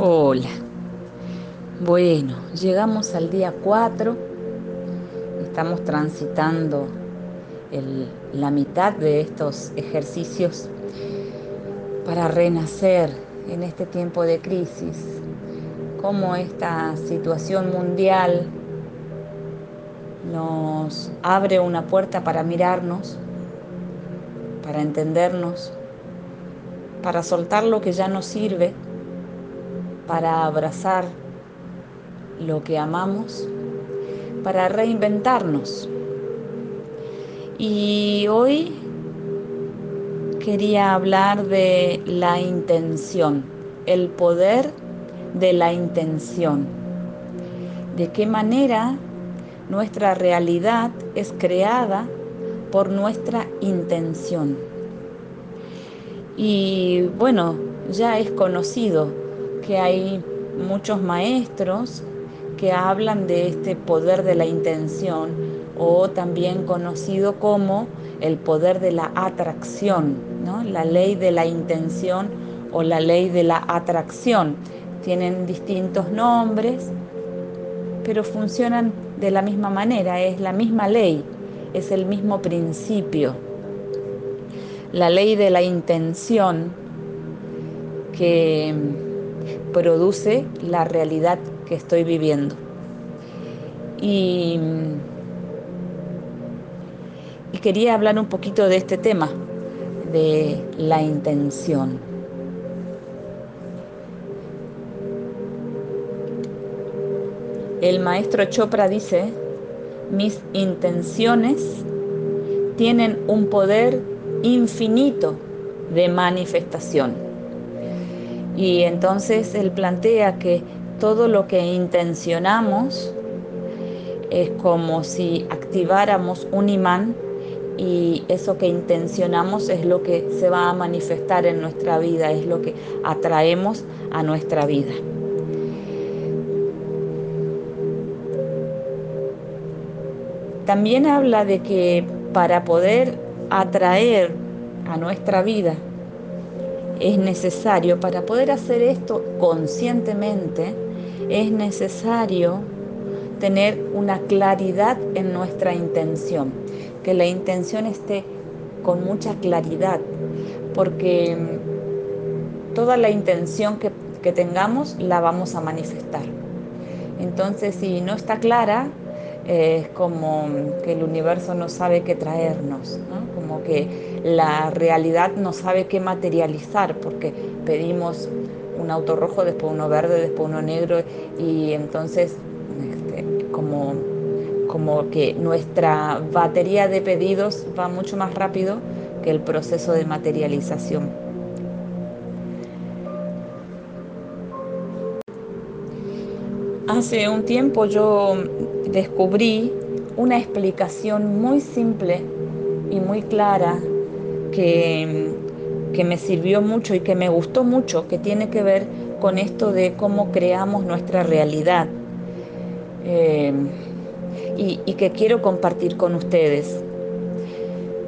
Hola. Bueno, llegamos al día 4. Estamos transitando la mitad de estos ejercicios para renacer en este tiempo de crisis. Cómo esta situación mundial nos abre una puerta para mirarnos, para entendernos, para soltar lo que ya no sirve para abrazar lo que amamos, para reinventarnos. Y hoy quería hablar de la intención, el poder de la intención. De qué manera nuestra realidad es creada por nuestra intención. Y bueno, ya es conocido que hay muchos maestros que hablan de este poder de la intención o también conocido como el poder de la atracción, ¿no? la ley de la intención o la ley de la atracción. Tienen distintos nombres, pero funcionan de la misma manera, es la misma ley, es el mismo principio. La ley de la intención que produce la realidad que estoy viviendo. Y, quería hablar un poquito de este tema, de la intención. El maestro Chopra dice, mis intenciones tienen un poder infinito de manifestación. Y entonces él plantea que todo lo que intencionamos es como si activáramos un imán y eso que intencionamos es lo que se va a manifestar en nuestra vida, es lo que atraemos a nuestra vida. También habla de que para poder atraer a nuestra vida es necesario, para poder hacer esto conscientemente, es necesario tener una claridad en nuestra intención, que la intención esté con mucha claridad, porque toda la intención que, tengamos la vamos a manifestar. Entonces, si no está clara, es como que el universo no sabe qué traernos, como que la realidad no sabe qué materializar, porque pedimos un auto rojo, después uno verde, después uno negro, y entonces este, como, como que nuestra batería de pedidos va mucho más rápido que el proceso de materialización. Hace un tiempo yo descubrí una explicación muy simple y muy clara que, que, me sirvió mucho y que me gustó mucho, que tiene que ver con esto de cómo creamos nuestra realidad eh, y, y que quiero compartir con ustedes.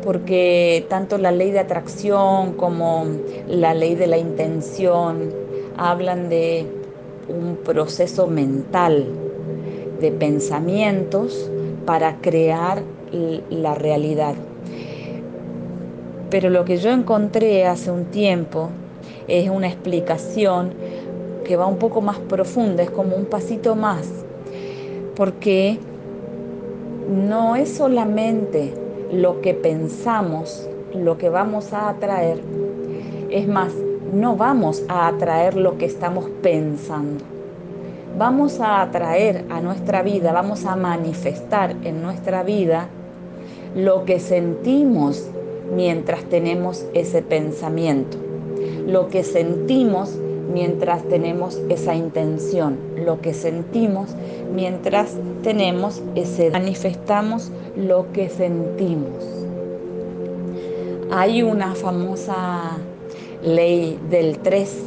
Porque tanto la ley de atracción como la ley de la intención hablan de un proceso mental de pensamientos para crear la realidad. Pero lo que yo encontré hace un tiempo es una explicación que va un poco más profunda, es como un pasito más, porque no es solamente lo que pensamos lo que vamos a atraer, es más, no vamos a atraer lo que estamos pensando. Vamos a atraer a nuestra vida, vamos a manifestar en nuestra vida lo que sentimos mientras tenemos ese pensamiento, lo que sentimos mientras tenemos esa intención, lo que sentimos mientras tenemos ese manifestamos lo que sentimos. Hay una famosa ley del 3,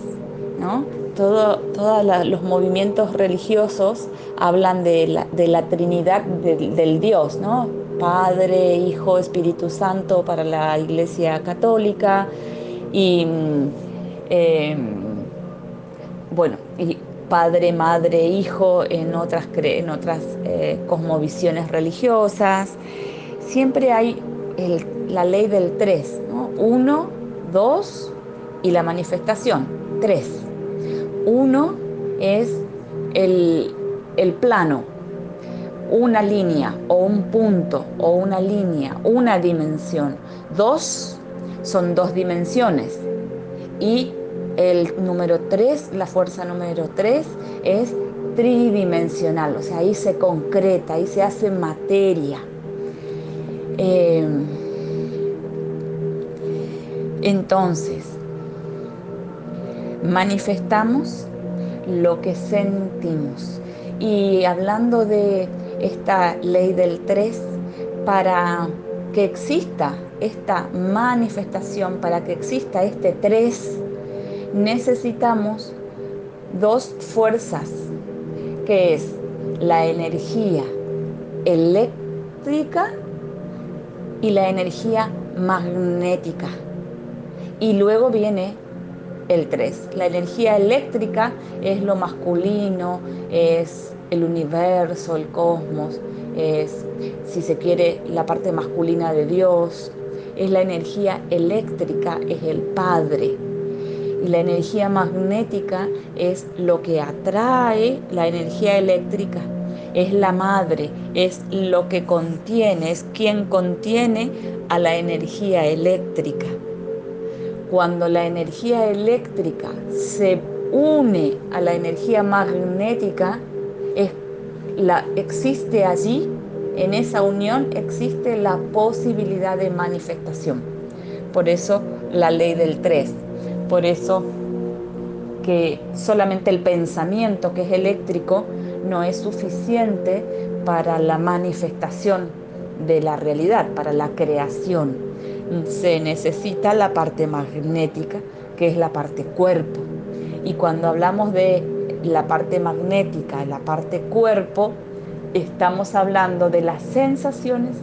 ¿no? todos los movimientos religiosos hablan de la, Trinidad del Dios, ¿no? Padre, Hijo, Espíritu Santo para la Iglesia Católica y em, bueno, y padre, madre, hijo en otras, en otras eh, cosmovisiones religiosas. Siempre hay la ley del tres, uno, dos y la manifestación, tres. Uno es el, el plano, una línea o un punto o una línea, una dimensión. Dos son dos dimensiones y el número 3, la fuerza número 3 es tridimensional, o sea, ahí se concreta, ahí se hace materia. Eh, entonces, manifestamos lo que sentimos. Y hablando de esta ley del 3, para que exista esta manifestación, para que exista este 3, necesitamos dos fuerzas, que es la energía eléctrica y la energía magnética. Y luego viene el 3. La energía eléctrica es lo masculino, es el universo, el cosmos, es, si se quiere, la parte masculina de Dios. Es la energía eléctrica, es el Padre, y la energía magnética es lo que atrae la energía eléctrica. Es la madre, es lo que contiene, es quien contiene a la energía eléctrica. Cuando la energía eléctrica se une a la energía magnética, la, existe allí, en esa unión existe la posibilidad de manifestación. Por eso la ley del 3 por eso que solamente el pensamiento que es eléctrico no es suficiente para la manifestación de la realidad, para la creación. Se necesita la parte magnética, que es la parte cuerpo. Y cuando hablamos de la parte magnética, la parte cuerpo, estamos hablando de las sensaciones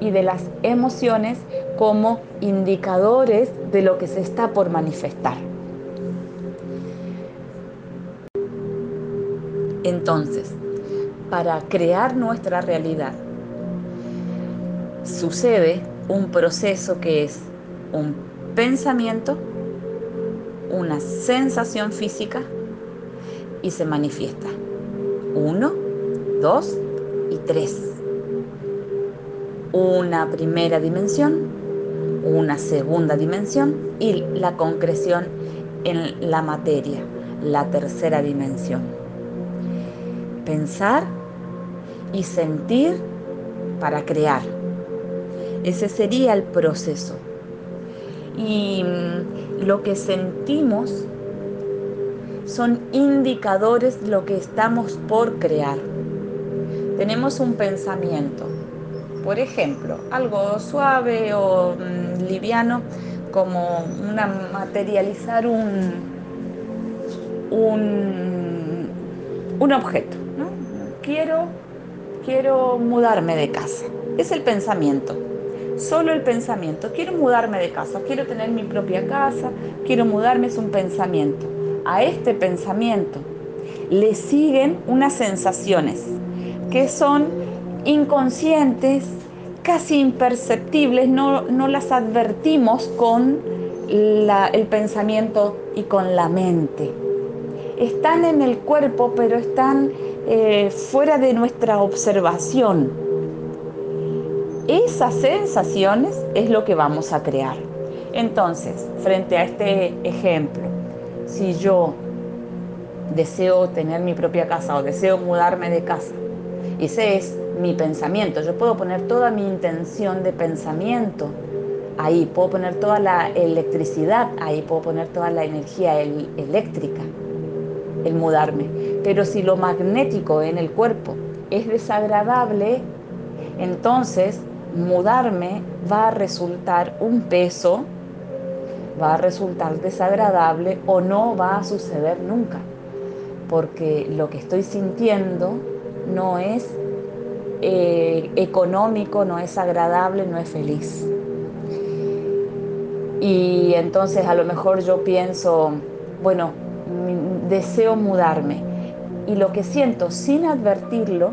y de las emociones como indicadores de lo que se está por manifestar. Entonces, para crear nuestra realidad, sucede un proceso que es un pensamiento, una sensación física y se manifiesta. Uno, dos y tres una primera dimensión, una segunda dimensión y la concreción en la materia, la tercera dimensión. Pensar y sentir para crear. Ese sería el proceso. Y mm, lo que sentimos son indicadores de lo que estamos por crear. Tenemos un pensamiento, por ejemplo, algo suave o mm, liviano como una, materializar un, un, un objeto. Quiero, quiero mudarme de casa. Es el pensamiento. Solo el pensamiento. Quiero mudarme de casa, quiero tener mi propia casa, quiero mudarme, es un pensamiento. A este pensamiento le siguen unas sensaciones que son inconscientes, casi imperceptibles, no, las advertimos con el pensamiento y con la mente. Están en el cuerpo, pero están eh, fuera de nuestra observación. Esas sensaciones es lo que vamos a crear. Entonces, frente a este ejemplo, si yo deseo tener mi propia casa o deseo mudarme de casa, ese es mi pensamiento. Yo puedo poner toda mi intención de pensamiento ahí, puedo poner toda la electricidad ahí, puedo poner toda la energía eléctrica, el mudarme. Pero si lo magnético en el cuerpo es desagradable, entonces mudarme va a resultar un peso, va a resultar desagradable o no va a suceder nunca, porque lo que estoy sintiendo no es eh, económico, no es agradable, no es feliz. Y entonces a lo mejor yo pienso, bueno, deseo mudarme. Y lo que siento sin advertirlo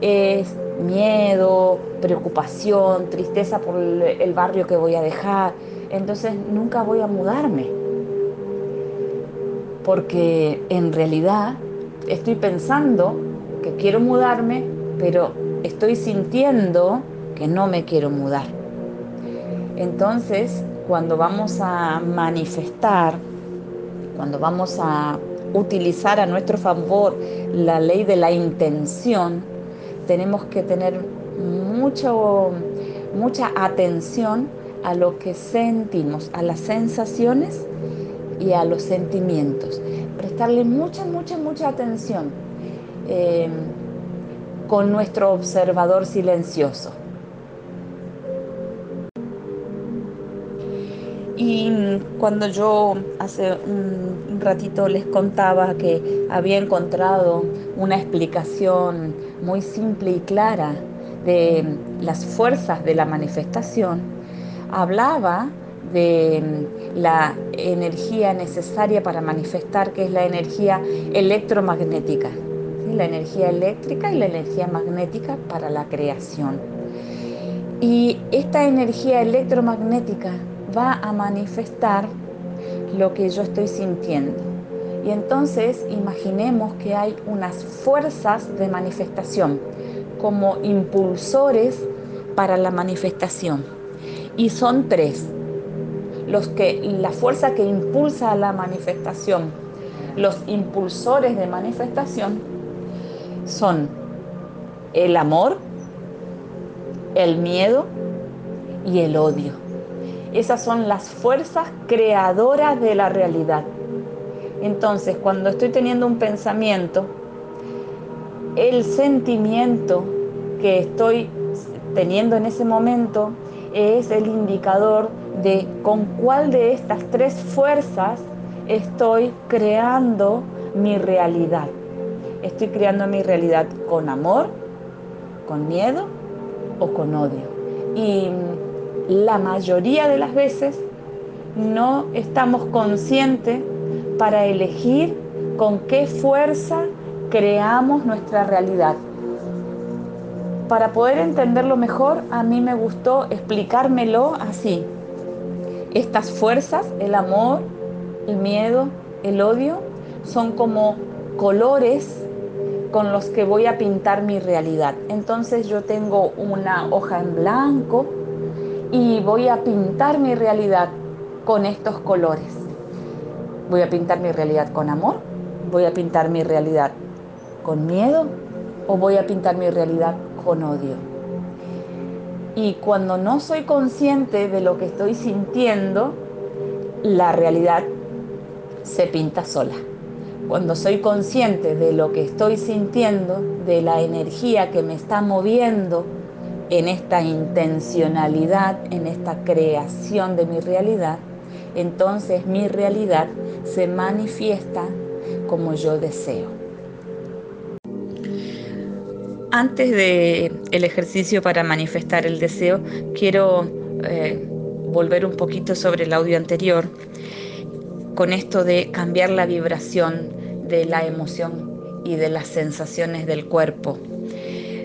es miedo, preocupación, tristeza por el barrio que voy a dejar. Entonces nunca voy a mudarme. Porque en realidad estoy pensando que quiero mudarme, pero estoy sintiendo que no me quiero mudar. Entonces, cuando vamos a manifestar, cuando vamos a utilizar a nuestro favor la ley de la intención, tenemos que tener mucho, mucha atención a lo que sentimos, a las sensaciones y a los sentimientos. Prestarle mucha, mucha, mucha atención eh, con nuestro observador silencioso. Y cuando yo hace un ratito les contaba que había encontrado una explicación muy simple y clara de las fuerzas de la manifestación, hablaba de la energía necesaria para manifestar, que es la energía electromagnética, la energía eléctrica y la energía magnética para la creación. Y esta energía electromagnética va a manifestar lo que yo estoy sintiendo. Y entonces imaginemos que hay unas fuerzas de manifestación como impulsores para la manifestación. Y son tres. Los que, la fuerza que impulsa la manifestación, los impulsores de manifestación son el amor, el miedo y el odio. Esas son las fuerzas creadoras de la realidad. Entonces, cuando estoy teniendo un pensamiento, el sentimiento que estoy teniendo en ese momento es el indicador de con cuál de estas tres fuerzas estoy creando mi realidad. Estoy creando mi realidad con amor, con miedo o con odio. Y la mayoría de las veces no estamos conscientes para elegir con qué fuerza creamos nuestra realidad. Para poder entenderlo mejor, a mí me gustó explicármelo así. Estas fuerzas, el amor, el miedo, el odio, son como colores con los que voy a pintar mi realidad. Entonces yo tengo una hoja en blanco, y voy a pintar mi realidad con estos colores. Voy a pintar mi realidad con amor, voy a pintar mi realidad con miedo o voy a pintar mi realidad con odio. Y cuando no soy consciente de lo que estoy sintiendo, la realidad se pinta sola. Cuando soy consciente de lo que estoy sintiendo, de la energía que me está moviendo, en esta intencionalidad, en esta creación de mi realidad, entonces mi realidad se manifiesta como yo deseo. Antes de el ejercicio para manifestar el deseo, quiero eh, volver un poquito sobre el audio anterior con esto de cambiar la vibración de la emoción y de las sensaciones del cuerpo.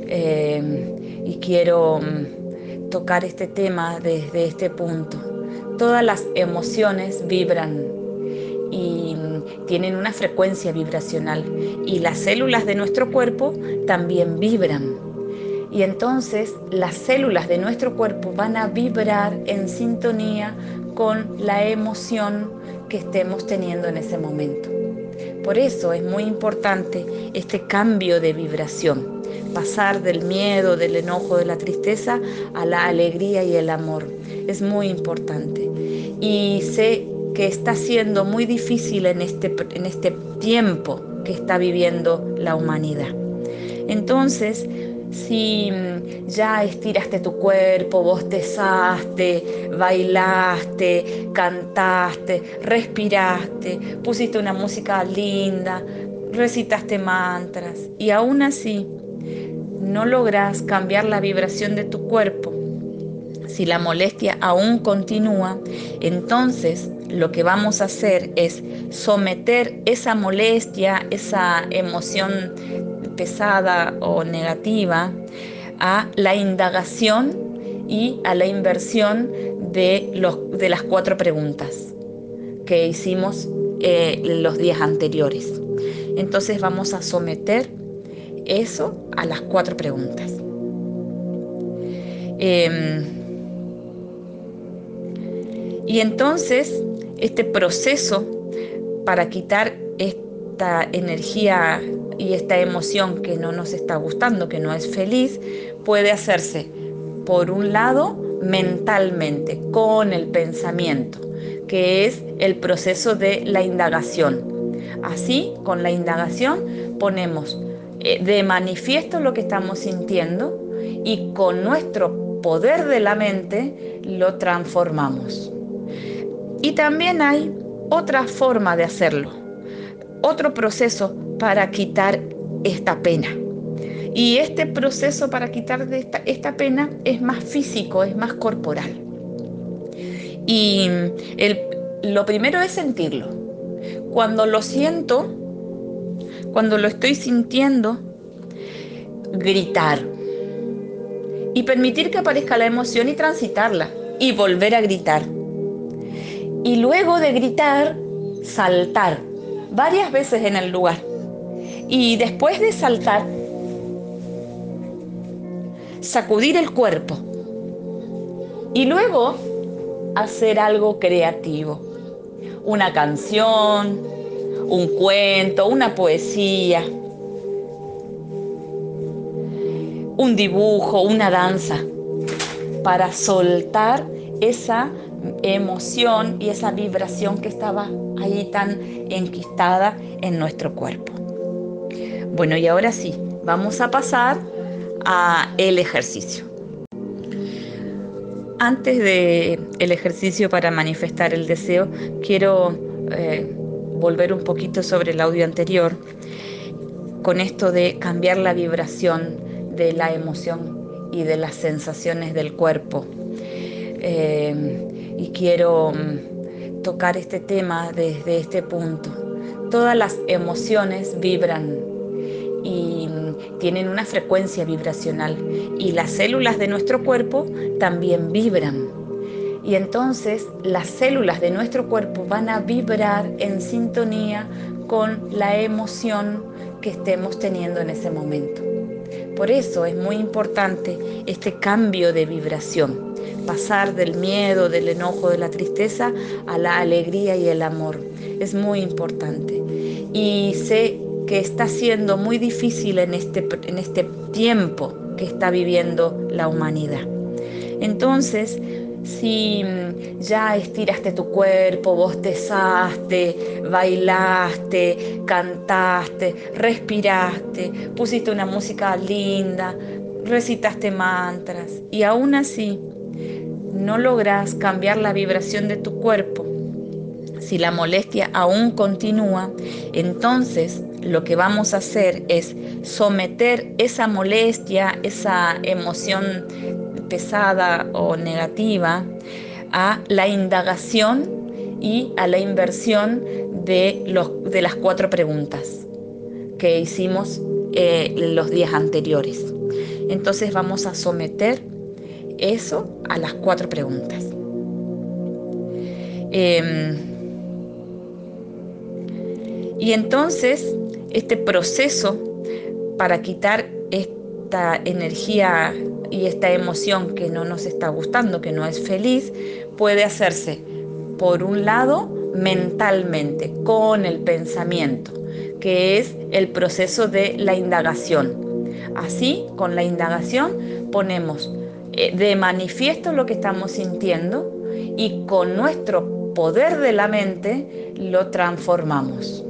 Eh, y quiero mm, tocar este tema desde este punto. Todas las emociones vibran y tienen una frecuencia vibracional y las células de nuestro cuerpo también vibran. Y entonces las células de nuestro cuerpo van a vibrar en sintonía con la emoción que estemos teniendo en ese momento. Por eso es muy importante este cambio de vibración pasar del miedo, del enojo, de la tristeza a la alegría y el amor. Es muy importante. Y sé que está siendo muy difícil en este, en este tiempo que está viviendo la humanidad. Entonces, si ya estiraste tu cuerpo, bostezaste, bailaste, cantaste, respiraste, pusiste una música linda, recitaste mantras y aún así no logras cambiar la vibración de tu cuerpo, si la molestia aún continúa, entonces lo que vamos a hacer es someter esa molestia, esa emoción pesada o negativa a la indagación y a la inversión de, los, de las cuatro preguntas que hicimos eh, los días anteriores. Entonces vamos a someter eso a las cuatro preguntas. Em, y entonces este proceso para quitar esta energía y esta emoción que no nos está gustando, que no es feliz, puede hacerse, por un lado, mentalmente, con el pensamiento, que es el proceso de la indagación. Así, con la indagación, ponemos eh, de manifiesto lo que estamos sintiendo y con nuestro poder de la mente lo transformamos. Y también hay otra forma de hacerlo, otro proceso para quitar esta pena. Y este proceso para quitar esta, esta pena es más físico, es más corporal. Y lo primero es sentirlo. Cuando lo siento, cuando lo estoy sintiendo, gritar. Y permitir que aparezca la emoción y transitarla. Y volver a gritar. Y luego de gritar, saltar varias veces en el lugar. Y después de saltar, sacudir el cuerpo. Y luego hacer algo creativo. Una canción, un cuento, una poesía, un dibujo, una danza, para soltar esa emoción y esa vibración que estaba ahí tan enquistada en nuestro cuerpo. Bueno, y ahora sí, vamos a pasar a el ejercicio. Antes de el ejercicio para manifestar el deseo, quiero eh, volver un poquito sobre el audio anterior con esto de cambiar la vibración de la emoción y de las sensaciones del cuerpo. Eh, y quiero mm, tocar este tema desde este punto. Todas las emociones vibran y mm, tienen una frecuencia vibracional y las células de nuestro cuerpo también vibran. Y entonces las células de nuestro cuerpo van a vibrar en sintonía con la emoción que estemos teniendo en ese momento. Por eso es muy importante este cambio de vibración, pasar del miedo, del enojo, de la tristeza a la alegría y el amor. Es muy importante. Y sé que está siendo muy difícil en este, en este tiempo que está viviendo la humanidad. Entonces, si mm, ya estiraste tu cuerpo, bostezaste, bailaste, cantaste, respiraste, pusiste una música linda, recitaste mantras y aún así no logras cambiar la vibración de tu cuerpo, si la molestia aún continúa, entonces lo que vamos a hacer es someter esa molestia, esa emoción pesada o negativa a la indagación y a la inversión de, los, de las cuatro preguntas que hicimos eh, los días anteriores. Entonces vamos a someter eso a las cuatro preguntas. Em, y entonces este proceso para quitar esta energía y esta emoción que no nos está gustando, que no es feliz, puede hacerse, por un lado, mentalmente, con el pensamiento, que es el proceso de la indagación. Así, con la indagación, ponemos de manifiesto lo que estamos sintiendo y con nuestro poder de la mente lo transformamos.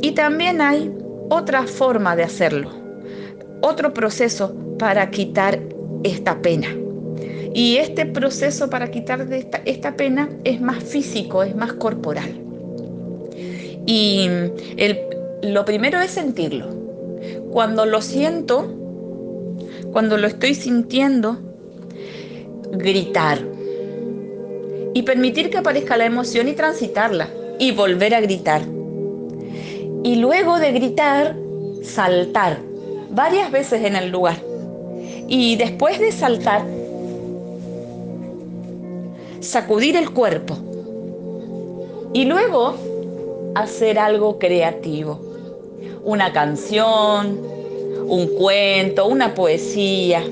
Y también hay otra forma de hacerlo, otro proceso para quitar esta pena. Y este proceso para quitar esta, pena es más físico, es más corporal. Y lo primero es sentirlo. Cuando lo siento, cuando lo estoy sintiendo, gritar. y permitir que aparezca la emoción y transitarla y volver a gritar. Y luego de gritar, saltar varias veces en el lugar. Y después de saltar, sacudir el cuerpo. Y luego hacer algo creativo. Una canción, un cuento, una poesía,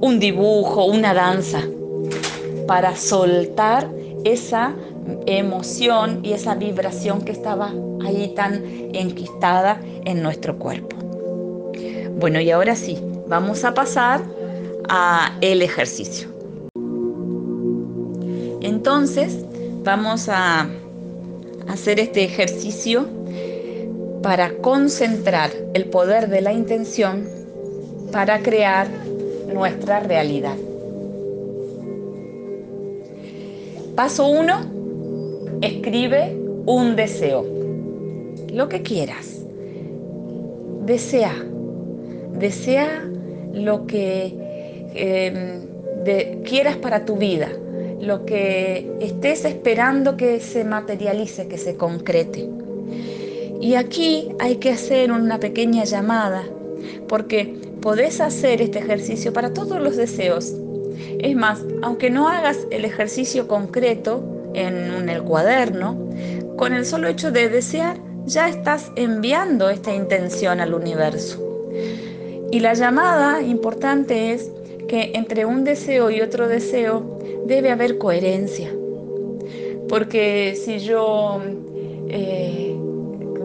un dibujo, una danza, para soltar esa emoción y esa vibración que estaba ahí tan enquistada en nuestro cuerpo. Bueno, y ahora sí, vamos a pasar a el ejercicio. Entonces, vamos a hacer este ejercicio para concentrar el poder de la intención para crear nuestra realidad. Paso 1. Escribe un deseo. Lo que quieras. Desea. Desea lo que em, quieras para tu vida. Lo que estés esperando que se materialice, que se concrete. Y aquí hay que hacer una pequeña llamada, porque podés hacer este ejercicio para todos los deseos. Es más, aunque no hagas el ejercicio concreto en, el cuaderno, con el solo hecho de desear, ya estás enviando esta intención al universo. Y la llamada importante es que entre un deseo y otro deseo debe haber coherencia. Porque si yo eh,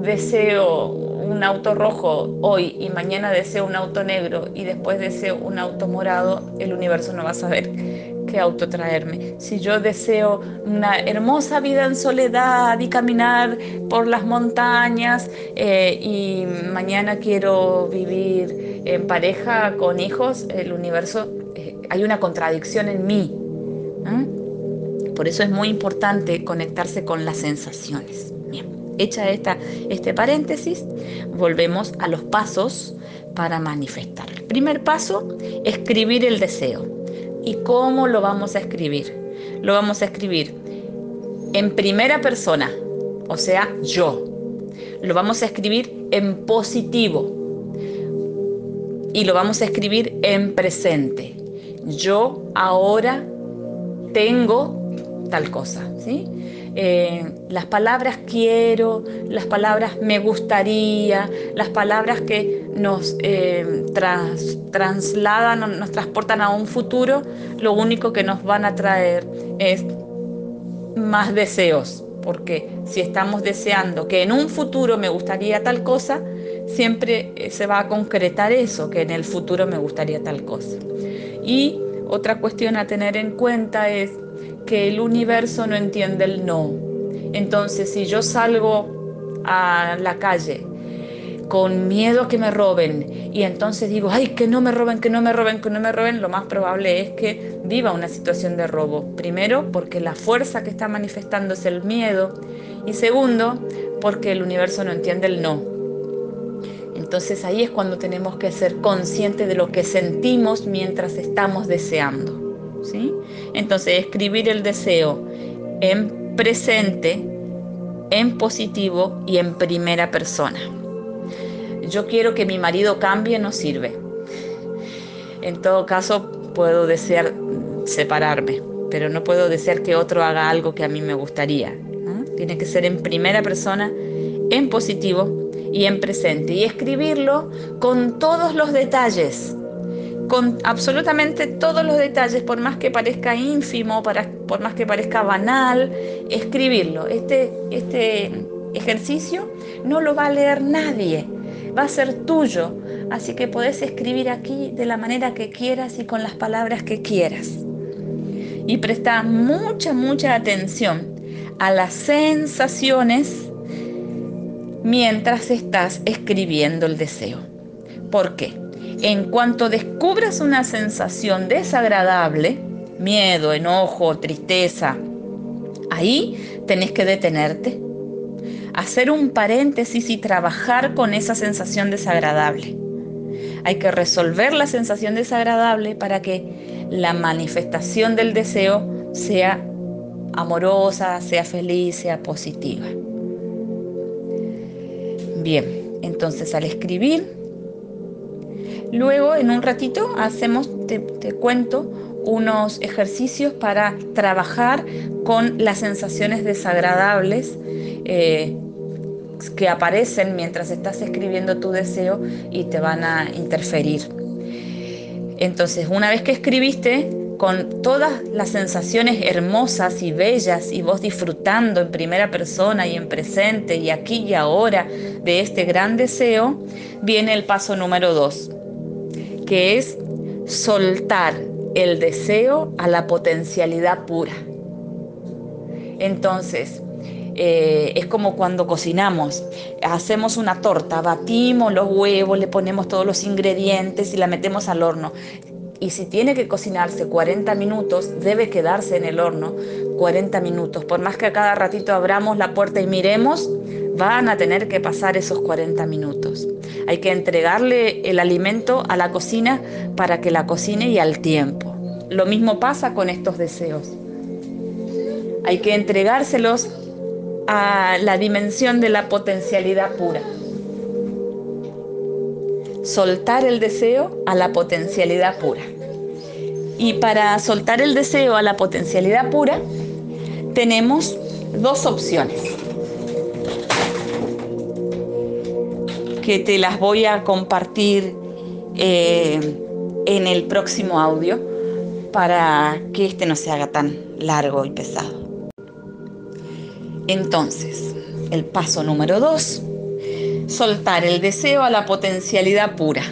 deseo un auto rojo hoy y mañana deseo un auto negro y después deseo un auto morado, el universo no va a saber qué auto traerme. Si yo deseo una hermosa vida en soledad y caminar por las montañas eh, y mañana quiero vivir en pareja con hijos, el universo, eh, hay una contradicción en mí. Por eso es muy importante conectarse con las sensaciones. Hecha esta, este paréntesis, volvemos a los pasos para manifestar. El primer paso, escribir el deseo. ¿Y cómo lo vamos a escribir? Lo vamos a escribir en primera persona, o sea, yo. Lo vamos a escribir en positivo y lo vamos a escribir en presente. Yo ahora tengo tal cosa, ¿sí? Eh, las palabras quiero, las palabras me gustaría, las palabras que nos eh, trasladan, nos transportan a un futuro, lo único que nos van a traer es más deseos, porque si estamos deseando que en un futuro me gustaría tal cosa, siempre eh, se va a concretar eso, que en el futuro me gustaría tal cosa. Y otra cuestión a tener en cuenta es que el universo no entiende el no. Entonces, si yo salgo a la calle con miedo a que me roben y entonces digo, ay, que no me roben, que no me roben, que no me roben, lo más probable es que viva una situación de robo. Primero, porque la fuerza que está manifestando es el miedo y segundo, porque el universo no entiende el no. Entonces ahí es cuando tenemos que ser conscientes de lo que sentimos mientras estamos deseando. Entonces, escribir el deseo en presente, en positivo y en primera persona. Yo quiero que mi marido cambie, no sirve. En todo caso, puedo desear separarme, pero no puedo desear que otro haga algo que a mí me gustaría. Tiene que ser en primera persona, en positivo y en presente. Y escribirlo con todos los detalles con absolutamente todos los detalles, por más que parezca ínfimo, por más que parezca banal, escribirlo. Este, este ejercicio no lo va a leer nadie, va a ser tuyo, así que podés escribir aquí de la manera que quieras y con las palabras que quieras. Y presta mucha, mucha atención a las sensaciones mientras estás escribiendo el deseo. ¿Por qué? En cuanto descubras una sensación desagradable, miedo, enojo, tristeza, ahí tenés que detenerte, hacer un paréntesis y trabajar con esa sensación desagradable. Hay que resolver la sensación desagradable para que la manifestación del deseo sea amorosa, sea feliz, sea positiva. Bien, entonces al escribir, luego en un ratito hacemos, te, cuento, unos ejercicios para trabajar con las sensaciones desagradables eh, que aparecen mientras estás escribiendo tu deseo y te van a interferir. Entonces, una vez que escribiste, con todas las sensaciones hermosas y bellas y vos disfrutando en primera persona y en presente y aquí y ahora de este gran deseo, viene el paso número dos, que es soltar el deseo a la potencialidad pura. Entonces, eh, es como cuando cocinamos, hacemos una torta, batimos los huevos, le ponemos todos los ingredientes y la metemos al horno. Y si tiene que cocinarse 40 minutos, debe quedarse en el horno 40 minutos. Por más que a cada ratito abramos la puerta y miremos, van a tener que pasar esos 40 minutos. Hay que entregarle el alimento a la cocina para que la cocine y al tiempo. Lo mismo pasa con estos deseos. Hay que entregárselos a la dimensión de la potencialidad pura. Soltar el deseo a la potencialidad pura. Y para soltar el deseo a la potencialidad pura, tenemos dos opciones que te las voy a compartir eh, en el próximo audio para que este no se haga tan largo y pesado. Entonces, el paso número dos, soltar el deseo a la potencialidad pura.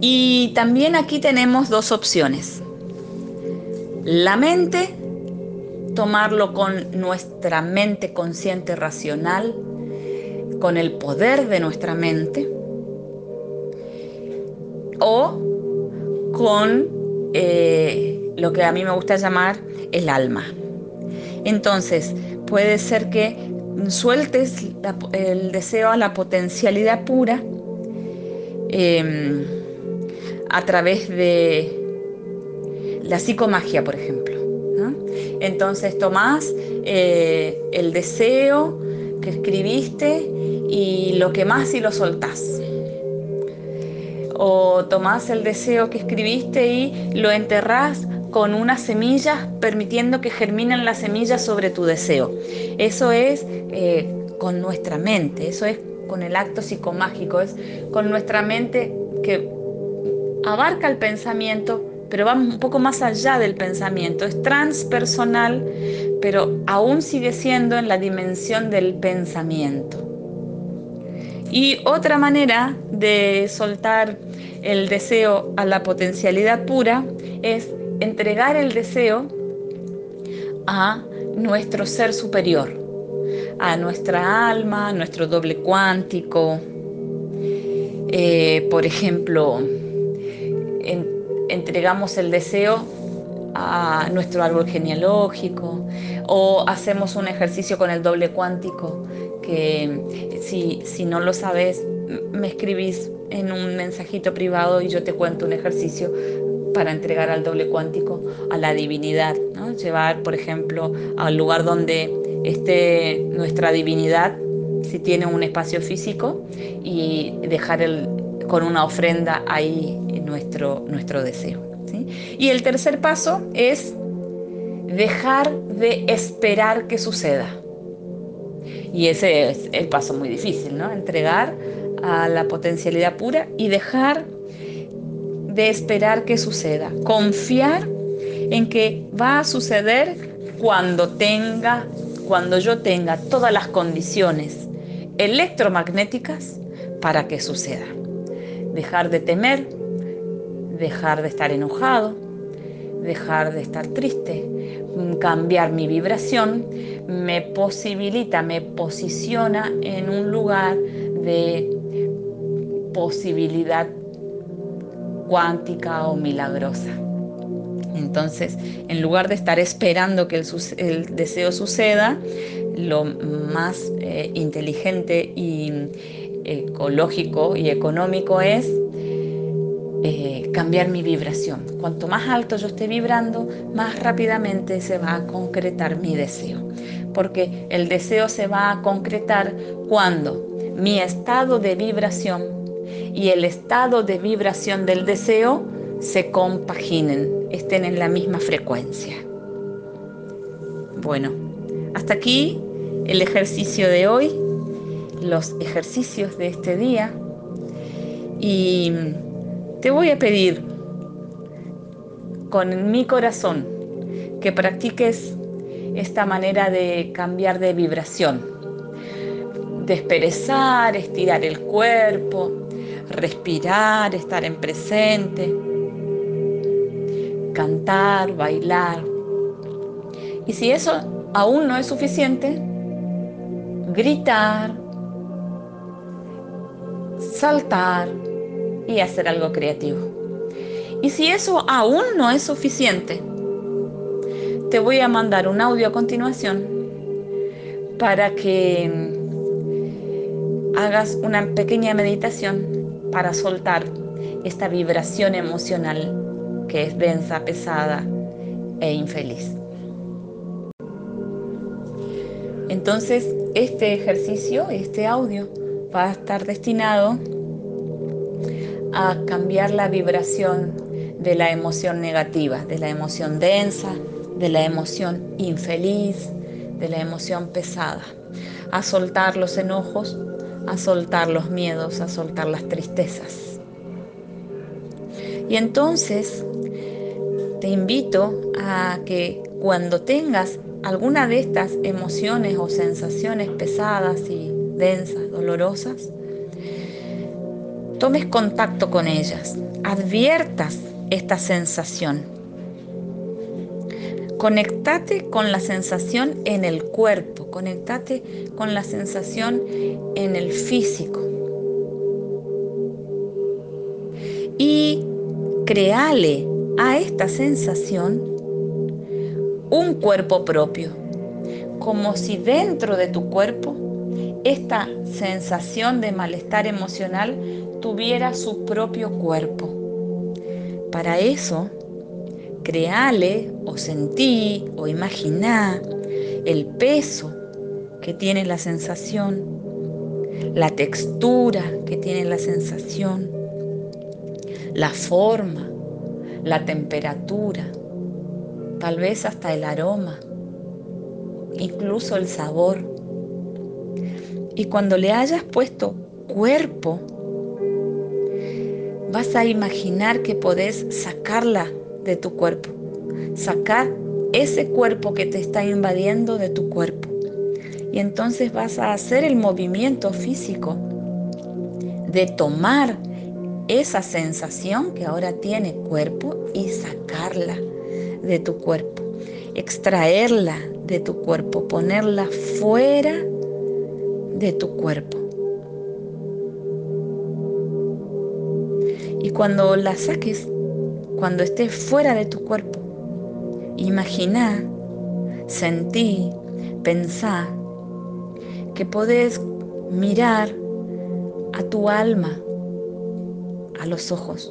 Y también aquí tenemos dos opciones. La mente, tomarlo con nuestra mente consciente racional, con el poder de nuestra mente, o con eh, lo que a mí me gusta llamar el alma. Entonces, puede ser que sueltes el deseo a la potencialidad pura em, a través de la psicomagia, por ejemplo. Entonces tomás eh, el deseo que escribiste y lo quemás y lo soltás. O tomás el deseo que escribiste y lo enterrás con unas semillas, permitiendo que germinen las semillas sobre tu deseo. Eso es eh, con nuestra mente, eso es con el acto psicomágico, es con nuestra mente que abarca el pensamiento, pero va un poco más allá del pensamiento, es transpersonal, pero aún sigue siendo en la dimensión del pensamiento. Y otra manera de soltar el deseo a la potencialidad pura es entregar el deseo a nuestro ser superior, a nuestra alma, a nuestro doble cuántico. Eh, por ejemplo, entregamos el deseo a nuestro árbol genealógico o hacemos un ejercicio con el doble cuántico que si, si no lo sabes me escribís en un mensajito privado y yo te cuento un ejercicio para entregar al doble cuántico a la divinidad, llevar, por ejemplo, al lugar donde esté nuestra divinidad, si tiene un espacio físico, y dejar el, con una ofrenda ahí nuestro, nuestro deseo. Y el tercer paso es dejar de esperar que suceda. Y ese es el paso muy difícil, ¿no? Entregar a la potencialidad pura y dejar de esperar que suceda. Confiar en que va a suceder cuando tenga, cuando yo tenga todas las condiciones electromagnéticas para que suceda. Dejar de temer, dejar de estar enojado, dejar de estar triste, cambiar mi vibración, me posibilita, me posiciona en un lugar de posibilidad cuántica o milagrosa. Entonces, en lugar de estar esperando que el, deseo suceda, lo más eh, inteligente y ecológico y económico es eh, cambiar mi vibración. Cuanto más alto yo esté vibrando, más rápidamente se va a concretar mi deseo. Porque el deseo se va a concretar cuando mi estado de vibración y el estado de vibración del deseo se compaginen, estén en la misma frecuencia. Bueno, hasta aquí el ejercicio de hoy, los ejercicios de este día y te voy a pedir con mi corazón que practiques esta manera de cambiar de vibración, desperezar, estirar el cuerpo, respirar, estar en presente, cantar, bailar. Y si eso aún no es suficiente, gritar, saltar y hacer algo creativo. Y si eso aún no es suficiente, te voy a mandar un audio a continuación para que hagas una pequeña meditación para soltar esta vibración emocional que es densa, pesada e infeliz. Entonces, este ejercicio, este audio, va a estar destinado a cambiar la vibración de la emoción negativa, de la emoción densa, de la emoción infeliz, de la emoción pesada, a soltar los enojos, a soltar los miedos, a soltar las tristezas. Y entonces te invito a que cuando tengas alguna de estas emociones o sensaciones pesadas y densas, dolorosas, tomes contacto con ellas, adviertas esta sensación Conectate con la sensación en el cuerpo, conectate con la sensación en el físico. Y créale a esta sensación un cuerpo propio, como si dentro de tu cuerpo esta sensación de malestar emocional tuviera su propio cuerpo. Para eso, Creale o sentí o imaginá el peso que tiene la sensación, la textura que tiene la sensación, la forma, la temperatura, tal vez hasta el aroma, incluso el sabor. Y cuando le hayas puesto cuerpo, vas a imaginar que podés sacarla de tu cuerpo. Sacar ese cuerpo que te está invadiendo de tu cuerpo. Y entonces vas a hacer el movimiento físico de tomar esa sensación que ahora tiene cuerpo y sacarla de tu cuerpo. Extraerla de tu cuerpo, ponerla fuera de tu cuerpo. Y cuando la saques, cuando estés fuera de tu cuerpo. Imagina, sentí, pensá que podés mirar a tu alma a los ojos.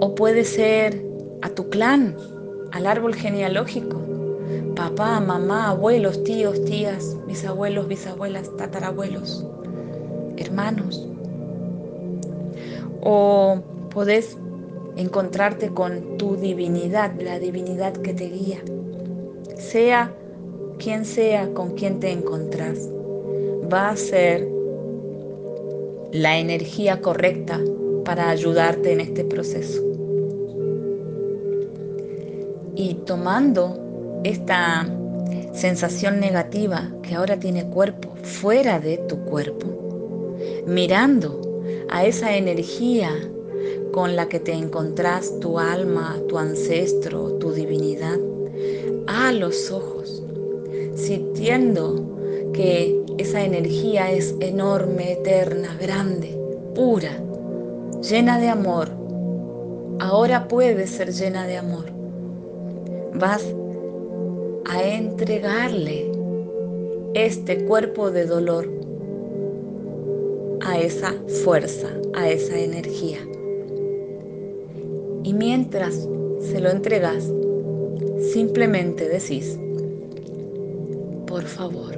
O puede ser a tu clan, al árbol genealógico, papá, mamá, abuelos, tíos, tías, bisabuelos, bisabuelas, tatarabuelos, hermanos o podés encontrarte con tu divinidad, la divinidad que te guía. Sea quien sea con quien te encontrás, va a ser la energía correcta para ayudarte en este proceso. Y tomando esta sensación negativa que ahora tiene cuerpo fuera de tu cuerpo, mirando a esa energía con la que te encontrás tu alma, tu ancestro, tu divinidad, a los ojos, sintiendo que esa energía es enorme, eterna, grande, pura, llena de amor. Ahora puede ser llena de amor. Vas a entregarle este cuerpo de dolor a esa fuerza, a esa energía. Y mientras se lo entregas, simplemente decís, por favor,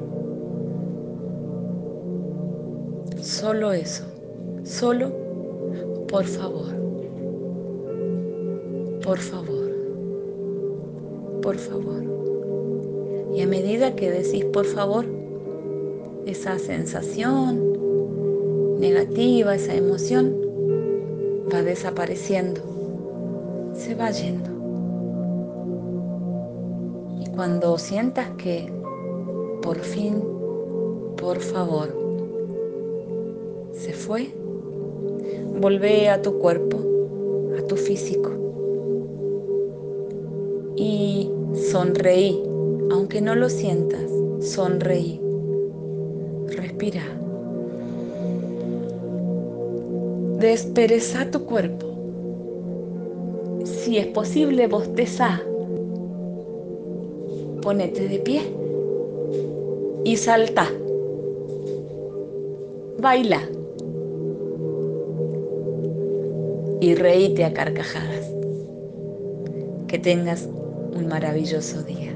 solo eso, solo por favor, por favor, por favor. Y a medida que decís por favor, esa sensación negativa, esa emoción, va desapareciendo, se va yendo. Y cuando sientas que por fin, por favor, se fue, volvé a tu cuerpo, a tu físico. Y sonreí, aunque no lo sientas, sonreí. Respira. Despereza tu cuerpo. Si es posible, bosteza. Ponete de pie y salta. Baila. Y reíte a carcajadas. Que tengas un maravilloso día.